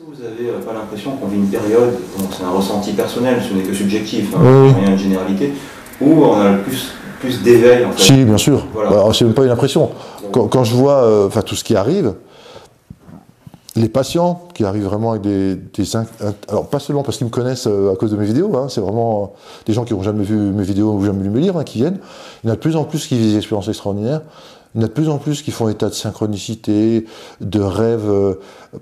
Que vous n'avez pas l'impression qu'on vit une période, c'est un ressenti personnel, ce n'est que subjectif, hein, rien de généralité, où on a plus, plus d'éveil en fait Si, bien sûr. Voilà. c'est même pas une impression. Quand, je vois euh, tout ce qui arrive, les patients qui arrivent vraiment avec des, alors pas seulement parce qu'ils me connaissent euh, à cause de mes vidéos, hein, c'est vraiment des gens qui n'ont jamais vu mes vidéos ou jamais lu mes livres hein, qui viennent. Il y en a de plus en plus qui vivent des expériences extraordinaires. Il y en a de plus en plus qui font état de synchronicité, de rêves, euh,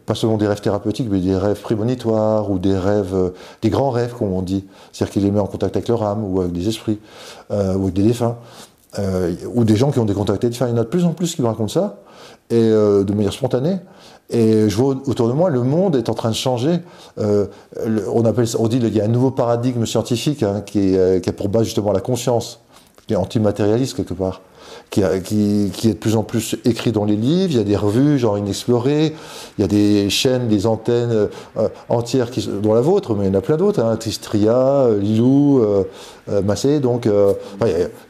pas seulement des rêves thérapeutiques, mais des rêves prémonitoires ou des rêves, euh, des grands rêves, comme on dit. C'est-à-dire qu'ils les met en contact avec leur âme ou avec des esprits ou avec des défunts. ou des gens qui ont des contacts des défunts. Il y en a de plus en plus qui me racontent ça, et de manière spontanée. Et je vois autour de moi, le monde est en train de changer. Euh, on, appelle, on dit qu'il y a un nouveau paradigme scientifique hein, euh, qui, a pour base justement la conscience, qui est antimatérialiste quelque part, qui, est de plus en plus écrit dans les livres. Il y a des revues, genre Inexploré, il y a des chaînes, des antennes euh, entières, qui, dont la vôtre, mais il y en a plein d'autres, hein, Tristria, Lilou, euh, Massé, donc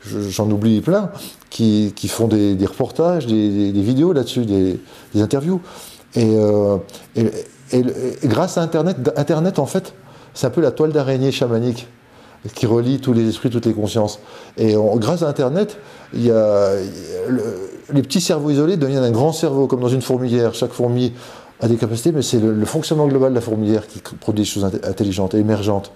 j'en oublie plein, qui, font des, reportages, des, vidéos là-dessus, des, interviews. Euh, et, et, grâce à Internet, Internet en fait, c'est un peu la toile d'araignée chamanique qui relie tous les esprits, toutes les consciences. Et grâce à Internet, il y a, les petits cerveaux isolés deviennent un grand cerveau, comme dans une fourmilière. Chaque fourmi a des capacités, mais c'est le, fonctionnement global de la fourmilière qui produit des choses intelligentes émergentes.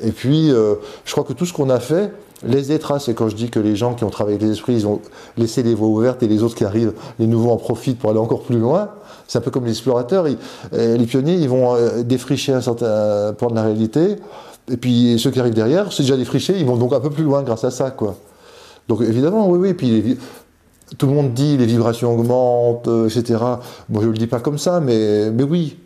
Et puis, euh, je crois que tout ce qu'on a fait laisse des traces. Et quand je dis que les gens qui ont travaillé avec les esprits, ils ont laissé les voies ouvertes et les autres qui arrivent, les nouveaux en profitent pour aller encore plus loin, c'est un peu comme les explorateurs, euh, les pionniers, ils vont euh, défricher un certain point de la réalité, et puis ceux qui arrivent derrière, c'est déjà défriché, ils vont donc un peu plus loin grâce à ça, quoi. Donc évidemment, oui, oui, puis tout le monde dit les vibrations augmentent, euh, etc. Moi, je ne le dis pas comme ça, mais, mais oui,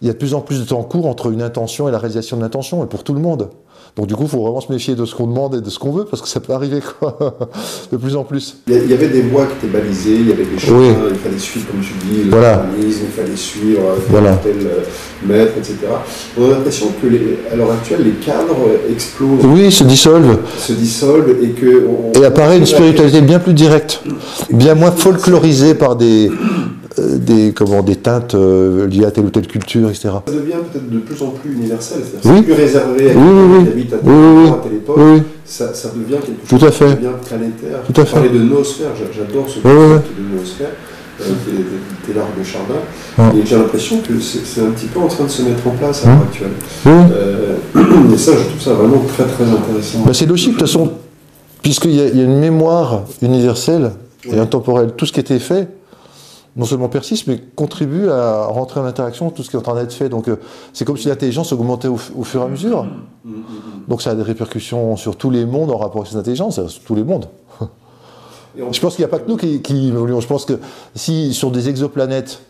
il y a de plus en plus de temps court entre une intention et la réalisation de l'intention, et pour tout le monde. Donc du coup, il faut vraiment se méfier de ce qu'on demande et de ce qu'on veut, parce que ça peut arriver quoi, de plus en plus. Il y avait des voies qui étaient balisées, il y avait des chemins, il fallait suivre, comme tu dis, le voilà. il fallait suivre voilà. tel euh, maître, etc. On a l'impression que à l'heure actuelle, les cadres explosent. Oui, se dissolvent. Se dissolvent et que... et apparaît une spiritualité bien plus directe, bien moins folklorisée par des euh, des, comment, des teintes euh, liées à telle ou telle culture, etc. Ça devient peut-être de plus en plus universel, c'est-à-dire plus réservé à oui, oui, qui à, à telle époque, ça, ça, devient quelque chose Tout à fait. de bien planétaire. Tout à fait. Parler de noosphère, j'adore ce concept de noosphère, euh, qui est, l'art de Chardin, et j'ai l'impression que c'est un petit peu en train de se mettre en place à l'heure actuelle. Euh, et ça, je trouve ça vraiment très très intéressant. Bah, c'est logique, de toute façon, puisqu'il y, y, a une mémoire universelle et intemporelle, tout ce qui était fait, non seulement persiste, mais contribue à rentrer en interaction tout ce qui est en train d'être fait. Donc euh, c'est comme si l'intelligence augmentait au, fur et à mesure. Donc ça a des répercussions sur tous les mondes en rapport avec cette intelligence, sur tous les mondes. Je pense qu'il n'y a pas que nous qui, qui, évoluons. Je pense que si sur des exoplanètes,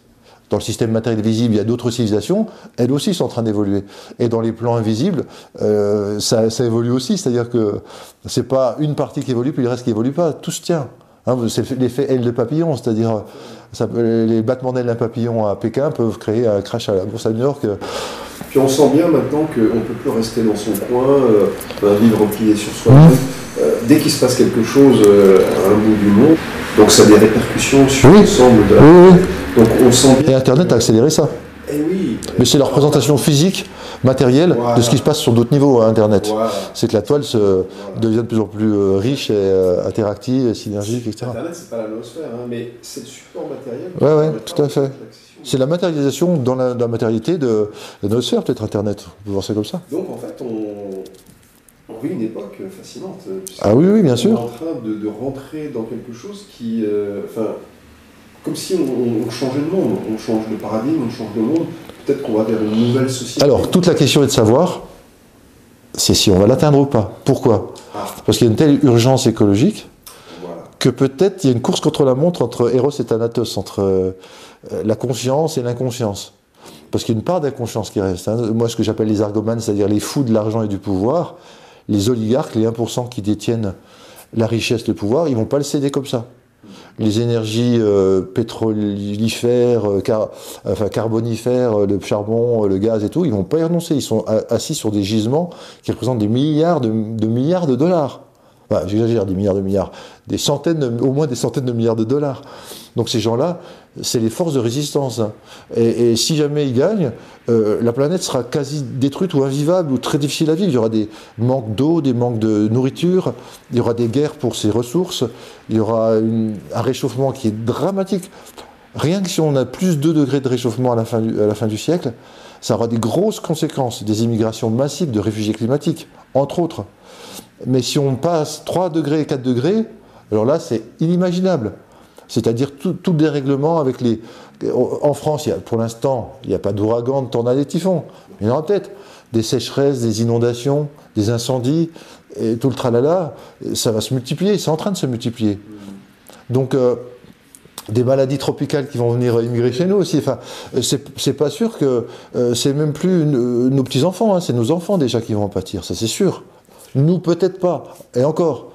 dans le système matériel visible, il y a d'autres civilisations, elles aussi sont en train d'évoluer. Et dans les plans invisibles, euh, ça, ça, évolue aussi. C'est-à-dire que c'est pas une partie qui évolue puis le reste qui évolue pas. Tout se tient. Hein, c'est l'effet aile de papillon, c'est-à-dire les battements d'ailes d'un papillon à Pékin peuvent créer un crash à la bourse à New York. Puis on sent bien maintenant qu'on ne peut plus rester dans son coin, euh, vivre replié sur soi-même. Mmh. Euh, dès qu'il se passe quelque chose euh, à un bout du monde, donc ça a des répercussions sur l'ensemble de la oui, Donc on sent bien... Et Internet a accéléré ça. Eh oui. Mais c'est la représentation physique matériel de ce qui se passe sur d'autres niveaux à Internet. C'est que la toile se, devient de plus en plus euh, riche et euh, interactive, et synergique, etc. Internet, c'est pas la noosphère, hein, mais c'est le support matériel. Oui, oui, tout à fait. C'est la matérialisation dans la, matérialité de la noosphère, peut-être Internet. On peut voir ça comme ça. Donc, en fait, on, on vit une époque fascinante. Ah oui, oui, bien sûr. On est en train de, rentrer dans quelque chose qui. Euh, enfin, comme si on, on, changeait de monde, on change de paradigme, on change de monde peut-être qu'on va vers une nouvelle société. Alors, toute la question est de savoir, c'est si on va l'atteindre ou pas. Pourquoi? Ah. Parce qu'il y a une telle urgence écologique que peut-être il y a une course contre la montre entre Eros et Thanatos, entre euh, la conscience et l'inconscience. Parce qu'il y a une part d'inconscience qui reste. Hein. Moi, ce que j'appelle les argomanes, c'est-à-dire les fous de l'argent et du pouvoir, les oligarques, les 1% qui détiennent la richesse, le pouvoir, ils ne vont pas le céder comme ça les énergies euh, pétrolifères, euh, enfin carbonifères, euh, le charbon, le gaz et tout, ils vont pas y renoncer. Ils sont assis sur des gisements qui représentent des milliards de, milliards de dollars. Enfin j'exagère, des milliards de milliards, des centaines, au moins des centaines de milliards de dollars. Donc ces gens-là, c'est les forces de résistance. Hein. Et, si jamais ils gagnent, euh, la planète sera quasi détruite ou invivable ou très difficile à vivre. Il y aura des manques d'eau, des manques de nourriture, il y aura des guerres pour ses ressources, il y aura un réchauffement qui est dramatique. Rien que si on a plus de 2 degrés de réchauffement à la, fin à la fin du siècle, ça aura des grosses conséquences, des immigrations massives de réfugiés climatiques, entre autres. Mais si on passe 3 degrés, 4 degrés, alors là, c'est inimaginable. C'est-à-dire tout, tout, le dérèglement avec les. En France, a, pour l'instant, il n'y a pas d'ouragan, de tornade et typhon. Il y en peut-être. Des sécheresses, des inondations, des incendies, et tout le tralala, ça va se multiplier, c'est en train de se multiplier. Donc, euh, des maladies tropicales qui vont venir immigrer chez nous aussi. Enfin, c'est pas sûr que euh, c'est même plus nos petits enfants, hein, c'est nos enfants déjà qui vont en pâtir, ça c'est sûr. Nous peut-être pas. Et encore,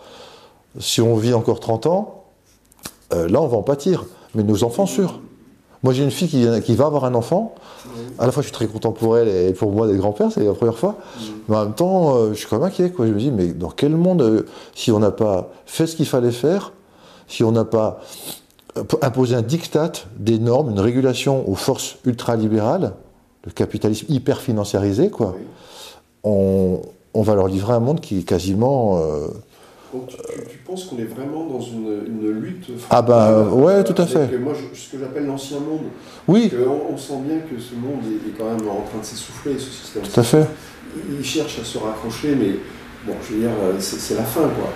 si on vit encore 30 ans, euh, là, on va en pâtir. Mais nos enfants, sûrs. Moi, j'ai une fille qui, va avoir un enfant. À la fois, je suis très content pour elle et pour moi, des grands-pères, c'est la première fois. Mais en même temps, euh, je suis quand même inquiet. Quoi. Je me dis, mais dans quel monde, euh, si on n'a pas fait ce qu'il fallait faire, si on n'a pas imposé un diktat, des normes, une régulation aux forces ultralibérales, le capitalisme hyper financiarisé, quoi, on, va leur livrer un monde qui est quasiment donc tu, penses qu'on est vraiment dans une, lutte Ah bah ouais, tout à fait. moi, ce que j'appelle l'ancien monde. Oui. On, sent bien que ce monde est, quand même en train de s'essouffler, ce système. Tout à fait. Il cherche à se raccrocher, mais bon, je veux dire, c'est la fin, quoi.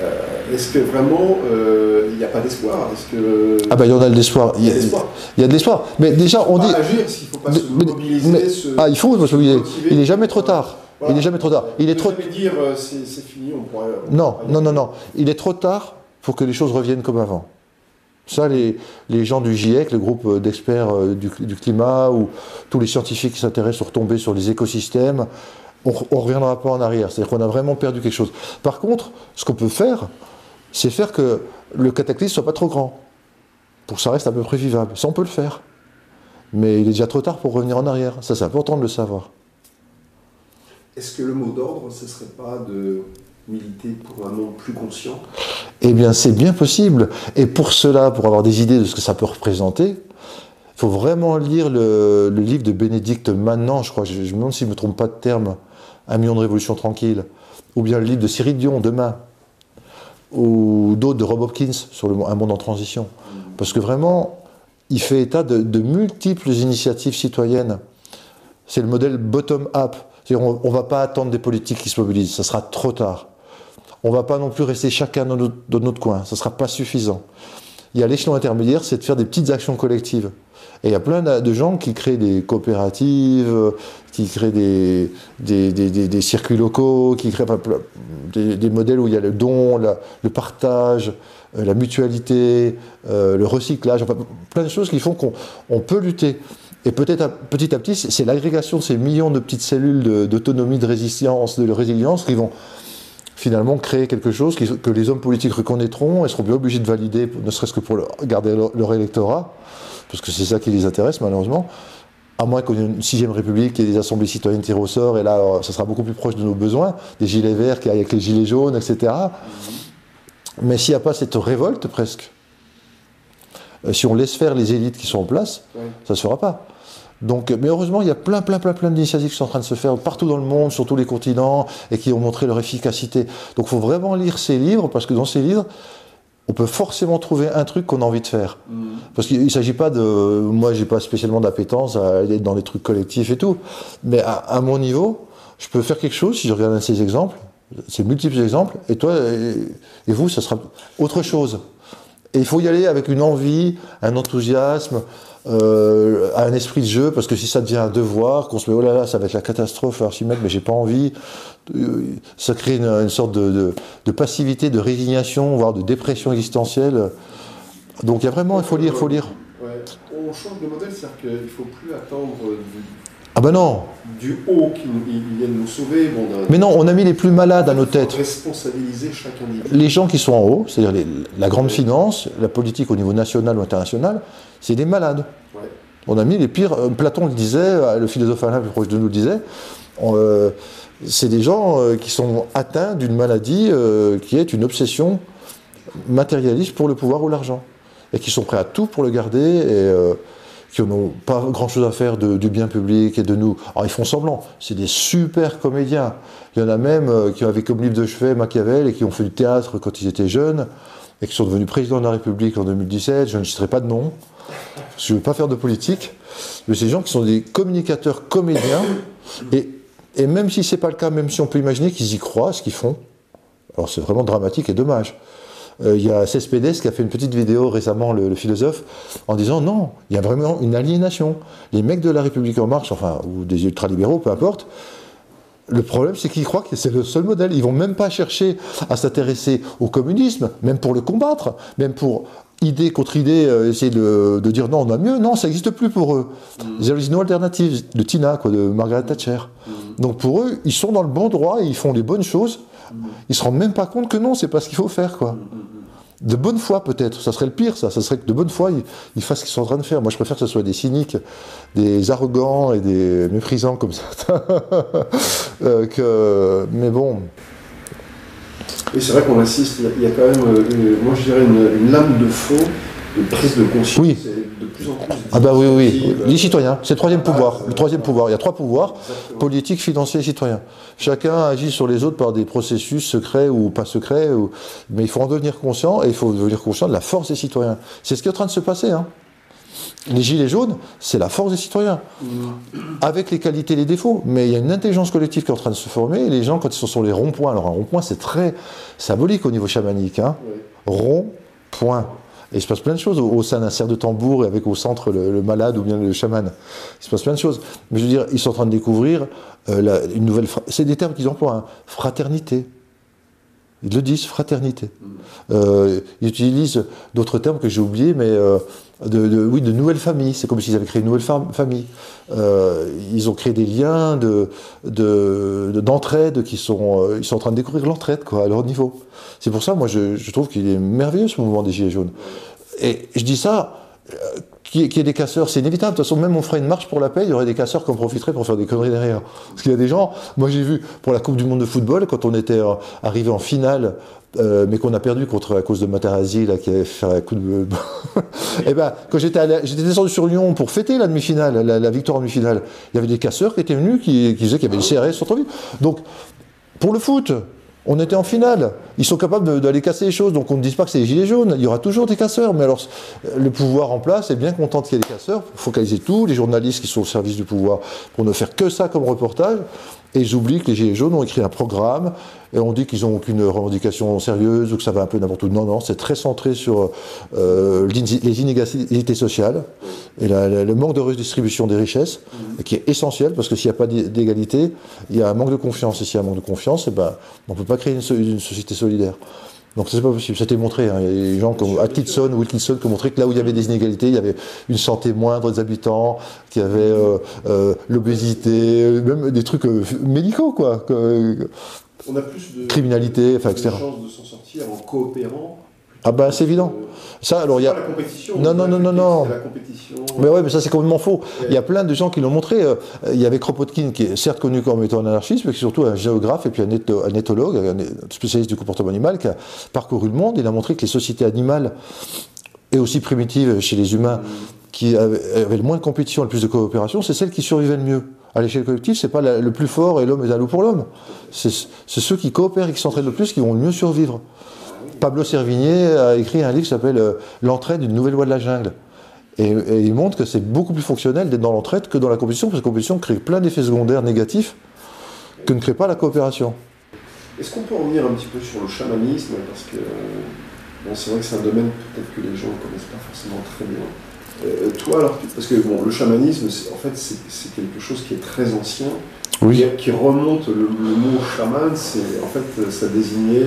Euh, est-ce que vraiment euh, il n'y a pas d'espoir? Est-ce que ah bah il y en a de l'espoir. Il, y a de l'espoir. Mais déjà on dit. agir, qu'il faut pas se mobiliser. Ah il faut se mobiliser. Il n'est jamais trop tard. Il n'est jamais trop tard. Il est trop. dire euh, c'est fini, on pourrait. non, non, non, non. Il est trop tard pour que les choses reviennent comme avant. Ça, les, les gens du GIEC, le groupe d'experts euh, du, climat, ou tous les scientifiques qui s'intéressent sont retombés sur les écosystèmes, on ne reviendra pas en arrière. C'est-à-dire qu'on a vraiment perdu quelque chose. Par contre, ce qu'on peut faire, c'est faire que le cataclysme soit pas trop grand, pour que ça reste à peu près vivable. Ça, on peut le faire. Mais il est déjà trop tard pour revenir en arrière. Ça, c'est important de le savoir. Est-ce que le mot d'ordre, ce ne serait pas de militer pour un monde plus conscient? Eh bien, c'est bien possible. Et pour cela, pour avoir des idées de ce que ça peut représenter, il faut vraiment lire le, livre de Bénédicte Maintenant, je crois, je, me demande si je ne me trompe pas de terme, Un million de révolutions tranquilles, ou bien le livre de Cyril Dion, Demain, ou d'autres de Rob Hopkins sur le, Un monde en transition. Parce que vraiment, il fait état de, de multiples initiatives citoyennes. C'est le modèle bottom-up. On ne va pas attendre des politiques qui se mobilisent, ça sera trop tard. On ne va pas non plus rester chacun dans notre, coin, ça ne sera pas suffisant. Il y a l'échelon intermédiaire, c'est de faire des petites actions collectives. Et il y a plein de gens qui créent des coopératives, qui créent des, circuits locaux, qui créent des, modèles où il y a le don, le partage, euh, la mutualité, euh, le recyclage, plein de choses qui font qu'on peut lutter. Et peut-être petit à petit, c'est l'agrégation de ces millions de petites cellules d'autonomie, de, résistance, de résilience qui vont finalement créer quelque chose que les hommes politiques reconnaîtront et seront bien obligés de valider, ne serait-ce que pour garder leur, électorat, parce que c'est ça qui les intéresse malheureusement, à moins qu'on ait une sixième république et des assemblées citoyennes tirées au sort, et là, ça sera beaucoup plus proche de nos besoins, des gilets verts avec les gilets jaunes, etc. Mais s'il n'y a pas cette révolte presque, euh, si on laisse faire les élites qui sont en place, ça ne se fera pas. Donc, mais heureusement, il y a plein, plein, plein, plein d'initiatives qui sont en train de se faire partout dans le monde, sur tous les continents, et qui ont montré leur efficacité. Donc, il faut vraiment lire ces livres, parce que dans ces livres, on peut forcément trouver un truc qu'on a envie de faire. Mm. Parce qu'il ne s'agit pas de... Moi, j'ai pas spécialement d'appétence à aller dans les trucs collectifs et tout. Mais à, mon niveau, je peux faire quelque chose, si je regarde ces exemples, ces multiples exemples, et toi et vous, ça sera autre chose. Et il faut y aller avec une envie, un enthousiasme, euh, un esprit de jeu, parce que si ça devient un devoir, qu'on se met oh là là, ça va être la catastrophe, Archimède, mais j'ai pas envie, euh, ça crée une, sorte de, passivité, de résignation, voire de dépression existentielle. Donc il y a vraiment, il faut lire, il faut lire. On change de modèle, c'est-à-dire qu'il ne faut plus attendre ah ben non Du haut qui viennent nous sauver. Mais non, on a mis les plus malades à nos têtes. Responsabiliser chaque individu. Les gens qui sont en haut, c'est-à-dire la grande finance, la politique au niveau national ou international, c'est des malades. On a mis les pires. Euh, Platon le disait, euh, le philosophe Alain plus proche de nous le disait. Euh, c'est des gens euh, qui sont atteints d'une maladie euh, qui est une obsession matérialiste pour le pouvoir ou l'argent. Et qui sont prêts à tout pour le garder et qui n'ont pas grand-chose à faire du bien public et de nous. Alors ils font semblant, c'est des super comédiens. Il y en a même qui avaient comme livre de chevet Machiavel et qui ont fait du théâtre quand ils étaient jeunes et qui sont devenus présidents de la République en 2017. Je ne citerai pas de nom, je ne veux pas faire de politique, mais ces gens qui sont des communicateurs comédiens et et même si ce n'est pas le cas, même si on peut imaginer qu'ils y croient, ce qu'ils font, alors c'est vraiment dramatique et dommage. Euh, il y a Cespedes qui a fait une petite vidéo récemment, le, philosophe, en disant non, il y a vraiment une aliénation. Les mecs de la République en marche, enfin, ou des ultralibéraux, peu importe, le problème, c'est qu'ils croient que c'est le seul modèle. Ils vont même pas chercher à s'intéresser au communisme, même pour le combattre, même pour idée contre idée, euh, essayer de, dire non, on a mieux. Non, ça n'existe plus pour eux. Mm. There is no alternative, de Tina, quoi, de Margaret Thatcher. Mm. Donc pour eux, ils sont dans le bon droit et ils font les bonnes choses. Ils se rendent même pas compte que non, c'est pas ce qu'il faut faire, quoi. De bonne foi, peut-être. Ça serait le pire, ça. Ça serait que de bonne foi, ils, fassent ce qu'ils sont en train de faire. Moi, je préfère que ce soit des cyniques, des arrogants et des méprisants comme ça. Euh. Mais bon. Et c'est vrai qu'on assiste, il y a quand même, euh, moi je dirais, une, lame de fond de prise de conscience. Oui. De plus en plus ah bah oui, oui, les citoyens, c'est le troisième pouvoir. Le troisième pouvoir, il y a trois pouvoirs, politique, financier et citoyen. Chacun agit sur les autres par des processus secrets ou pas secrets, mais il faut en devenir conscient et il faut devenir conscient de la force des citoyens. C'est ce qui est en train de se passer. Hein. Les gilets jaunes, c'est la force des citoyens, avec les qualités et les défauts. Mais il y a une intelligence collective qui est en train de se former. Et les gens, quand ils sont sur les ronds-points, alors un rond-point, c'est très symbolique au niveau chamanique. Hein. Rond-point. Et il se passe plein de choses au, sein d'un cerf de tambour et avec au centre le, malade ou bien le chaman. Il se passe plein de choses. Mais je veux dire, ils sont en train de découvrir euh, une nouvelle. C'est des termes qu'ils emploient hein. fraternité. Ils le disent, fraternité. Euh, ils utilisent d'autres termes que j'ai oubliés, mais euh, de, oui, de nouvelles familles. C'est comme s'ils avaient créé une nouvelle famille. Euh, ils ont créé des liens de, d'entraide qui sont, ils sont en train de découvrir l'entraide quoi, à leur niveau. C'est pour ça, moi, je, je trouve qu'il est merveilleux ce mouvement des Gilets jaunes. Et je dis ça, qu'il y, ait des casseurs, c'est inévitable. De toute façon, même on ferait une marche pour la paix, il y aurait des casseurs qui en profiteraient pour faire des conneries derrière. Parce qu'il y a des gens, moi j'ai vu pour la Coupe du Monde de football, quand on était euh, arrivé en finale, euh, mais qu'on a perdu contre à cause de Matarazzi là qui avait fait un coup de. et eh ben quand j'étais j'étais descendu sur Lyon pour fêter la demi-finale, la, victoire en demi-finale, il y avait des casseurs qui étaient venus qui, qui disaient qu'il y avait le CRS sur ville. Donc pour le foot, on était en finale. Ils sont capables d'aller casser les choses. Donc on ne dit pas que c'est les gilets jaunes. Il y aura toujours des casseurs. Mais alors, le pouvoir en place est bien content qu'il y ait des casseurs focaliser tout. Les journalistes qui sont au service du pouvoir pour ne faire que ça comme reportage. Et ils oublient que les Gilets jaunes ont écrit un programme et on dit qu'ils n'ont aucune revendication sérieuse ou que ça va un peu n'importe où. Non, non, c'est très centré sur euh, les inégalités sociales et le manque de redistribution des richesses, qui est essentiel parce que s'il n'y a pas d'égalité, il y a un manque de confiance. Et s'il y a un manque de confiance, eh ben, on ne peut pas créer une, société solidaire. Donc ça c'est pas possible, c'était montré. Hein. Il y a des gens comme Atkinson ou Wilkinson qui ont montré que là où il y avait des inégalités, il y avait une santé moindre des habitants, qu'il y avait euh, euh, l'obésité, même des trucs euh, médicaux quoi. On a plus de criminalité, enfin etc. chances de s'en sortir en coopérant. Ah ben c'est évident. Ça alors il y a. La compétition, non non non non non. La compétition. Mais ouais mais ça c'est complètement faux. Il y a plein de gens qui l'ont montré. Il y avait Kropotkin qui est certes connu comme étant un anarchiste, mais qui est surtout un géographe et puis un, éthologue, un spécialiste du comportement animal qui a parcouru le monde. Il a montré que les sociétés animales et aussi primitives chez les humains qui avaient le moins de compétition et le plus de coopération, c'est celles qui survivaient le mieux à l'échelle collective, c'est pas le plus fort et l'homme est un loup pour l'homme. C'est ceux qui coopèrent et qui s'entraident le plus qui vont le mieux survivre. Pablo Servigné a écrit un livre qui s'appelle euh, L'entraide d'une nouvelle loi de la jungle. Et, il montre que c'est beaucoup plus fonctionnel d'être dans l'entraide que dans la compétition, parce que la compétition crée plein d'effets secondaires négatifs que ne crée pas la coopération. Est-ce qu'on peut revenir un petit peu sur le chamanisme? Parce que c'est vrai que c'est un domaine peut-être que les gens ne connaissent pas forcément très bien. Euh, toi, alors, parce que bon, le chamanisme, en fait, c'est quelque chose qui est très ancien, qui, remonte, le, mot chaman, c'est en fait, ça désignait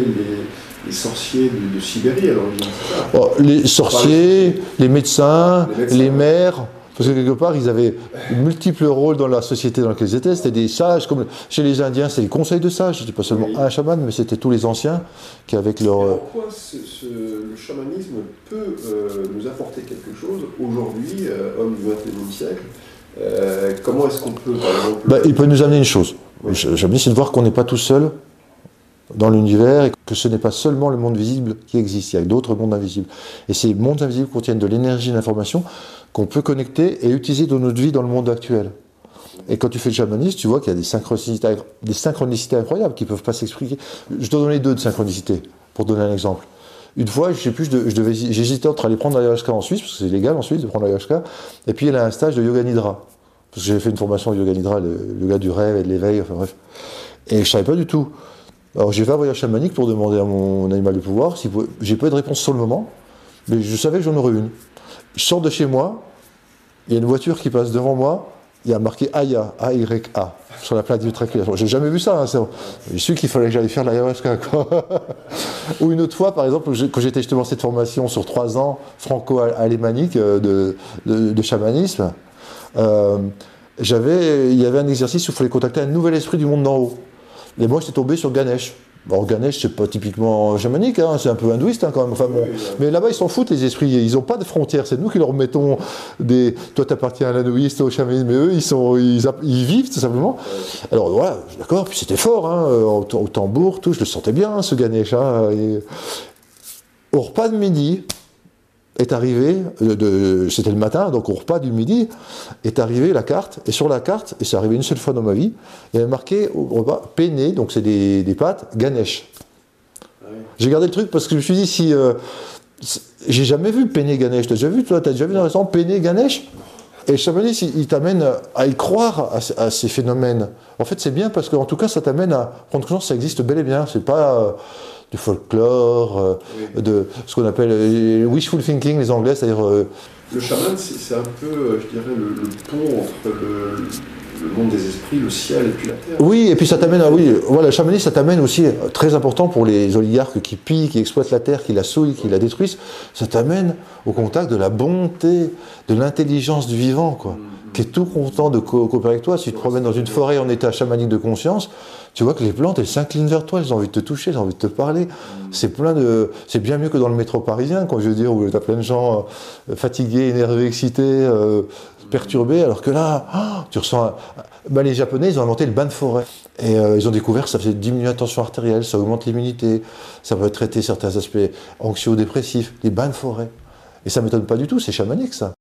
les, sorciers de, Sibérie à l'origine. Oh, les sorciers, les, médecins, les, médecins, les maires, parce que quelque part, ils avaient multiples rôles dans la société dans laquelle ils étaient. C'était des sages, comme chez les Indiens, c'est les conseils de sages. C'était pas seulement un chaman, mais c'était tous les anciens qui, avec leur. Euh, pourquoi le chamanisme peut euh, nous apporter quelque chose aujourd'hui, euh, homme du XXIe siècle Comment est-ce qu'on peut, par exemple. Bah, il peut nous amener une chose. J'aime bien, c'est de voir qu'on n'est pas tout seul dans l'univers et que ce n'est pas seulement le monde visible qui existe, il y a d'autres mondes invisibles. Et ces mondes invisibles contiennent de l'énergie et de l'information qu'on peut connecter et utiliser dans notre vie dans le monde actuel. Et quand tu fais le chamanisme, tu vois qu'il y a des synchronicités, des synchronicités incroyables qui ne peuvent pas s'expliquer. Je dois donner deux de synchronicité, pour donner un exemple. Une fois, je sais plus, j'hésitais entre aller prendre l'ayahuasca en Suisse, parce que c'est légal en Suisse de prendre l'ayahuasca, et puis il a un stage de yoga nidra. Parce que j'avais fait une formation de yoga nidra, le yoga du rêve et de l'éveil, enfin bref. Et je savais pas du tout. Alors j'ai fait un voyage chamanique pour demander à mon animal de pouvoir, si j'ai pas eu de réponse sur le moment, mais je savais que j'en aurais une. Je sors de chez moi, il y a une voiture qui passe devant moi, il y a marqué Aya, A-Y-A, sur la plaque d'immatriculation. J'ai jamais vu ça. Hein, J'ai su qu'il fallait que j'aille faire l'ayahuasca. Ou une autre fois, par exemple, quand j'étais justement cette formation sur trois ans franco-alémanique euh, de, de, chamanisme, euh, il y avait un exercice où il fallait contacter un nouvel esprit du monde d'en haut. Et moi, j'étais tombé sur Ganesh. Bon, Ganesh, c'est pas typiquement chamanique, hein, c'est un peu hindouiste hein, quand même. Enfin, bon. Mais là-bas, ils s'en foutent, les esprits. Ils n'ont pas de frontières. C'est nous qui leur mettons des. Toi, t'appartiens à l'hindouiste, au chamanisme, mais eux, ils, sont, ils, vivent tout simplement. Alors voilà, d'accord, puis c'était fort, hein, au, tambour, tout, je le sentais bien, ce Ganesh. Hein, Au repas de midi, est arrivé, euh, c'était le matin, donc au repas du midi, est arrivée la carte, et sur la carte, et c'est arrivé une seule fois dans ma vie, il y avait marqué au repas penne, donc c'est des, pâtes, Ganesh. Ah j'ai gardé le truc parce que je me suis dit, si. Euh, j'ai jamais vu penne Ganesh. T'as déjà vu, toi T'as déjà vu dans le restaurant penne Ganesh? Et le chamanisme, il, t'amène à y croire à, ces phénomènes. En fait, c'est bien parce qu'en tout cas, ça t'amène à prendre conscience que ça existe bel et bien. C'est pas. Euh, du folklore, euh, de ce qu'on appelle euh, wishful thinking, les Anglais, c'est-à-dire. Euh, le chaman, c'est un peu, je dirais, le, pont entre le, monde des esprits, le ciel et puis la terre. Oui, et puis ça t'amène à. Oui, voilà, le chamanisme, ça t'amène aussi, très important pour les oligarques qui pillent, qui exploitent la terre, qui la souillent, qui la détruisent, ça t'amène au contact de la bonté, de l'intelligence du vivant, quoi. Mm qui est tout content de coopérer avec toi. Si tu te promènes dans une forêt en état chamanique de conscience, tu vois que les plantes, elles s'inclinent vers toi, elles ont envie de te toucher, elles ont envie de te parler. C'est plein de, c'est bien mieux que dans le métro parisien, quand je veux dire, où tu as plein de gens euh, fatigués, énervés, excités, euh, perturbés, alors que là, ah, tu ressens. Bah, les Japonais, ils ont inventé le bain de forêt. Et euh, ils ont découvert que ça faisait diminuer la tension artérielle, ça augmente l'immunité, ça peut traiter certains aspects anxio-dépressifs, les bains de forêt. Et ça m'étonne pas du tout, c'est chamanique ça.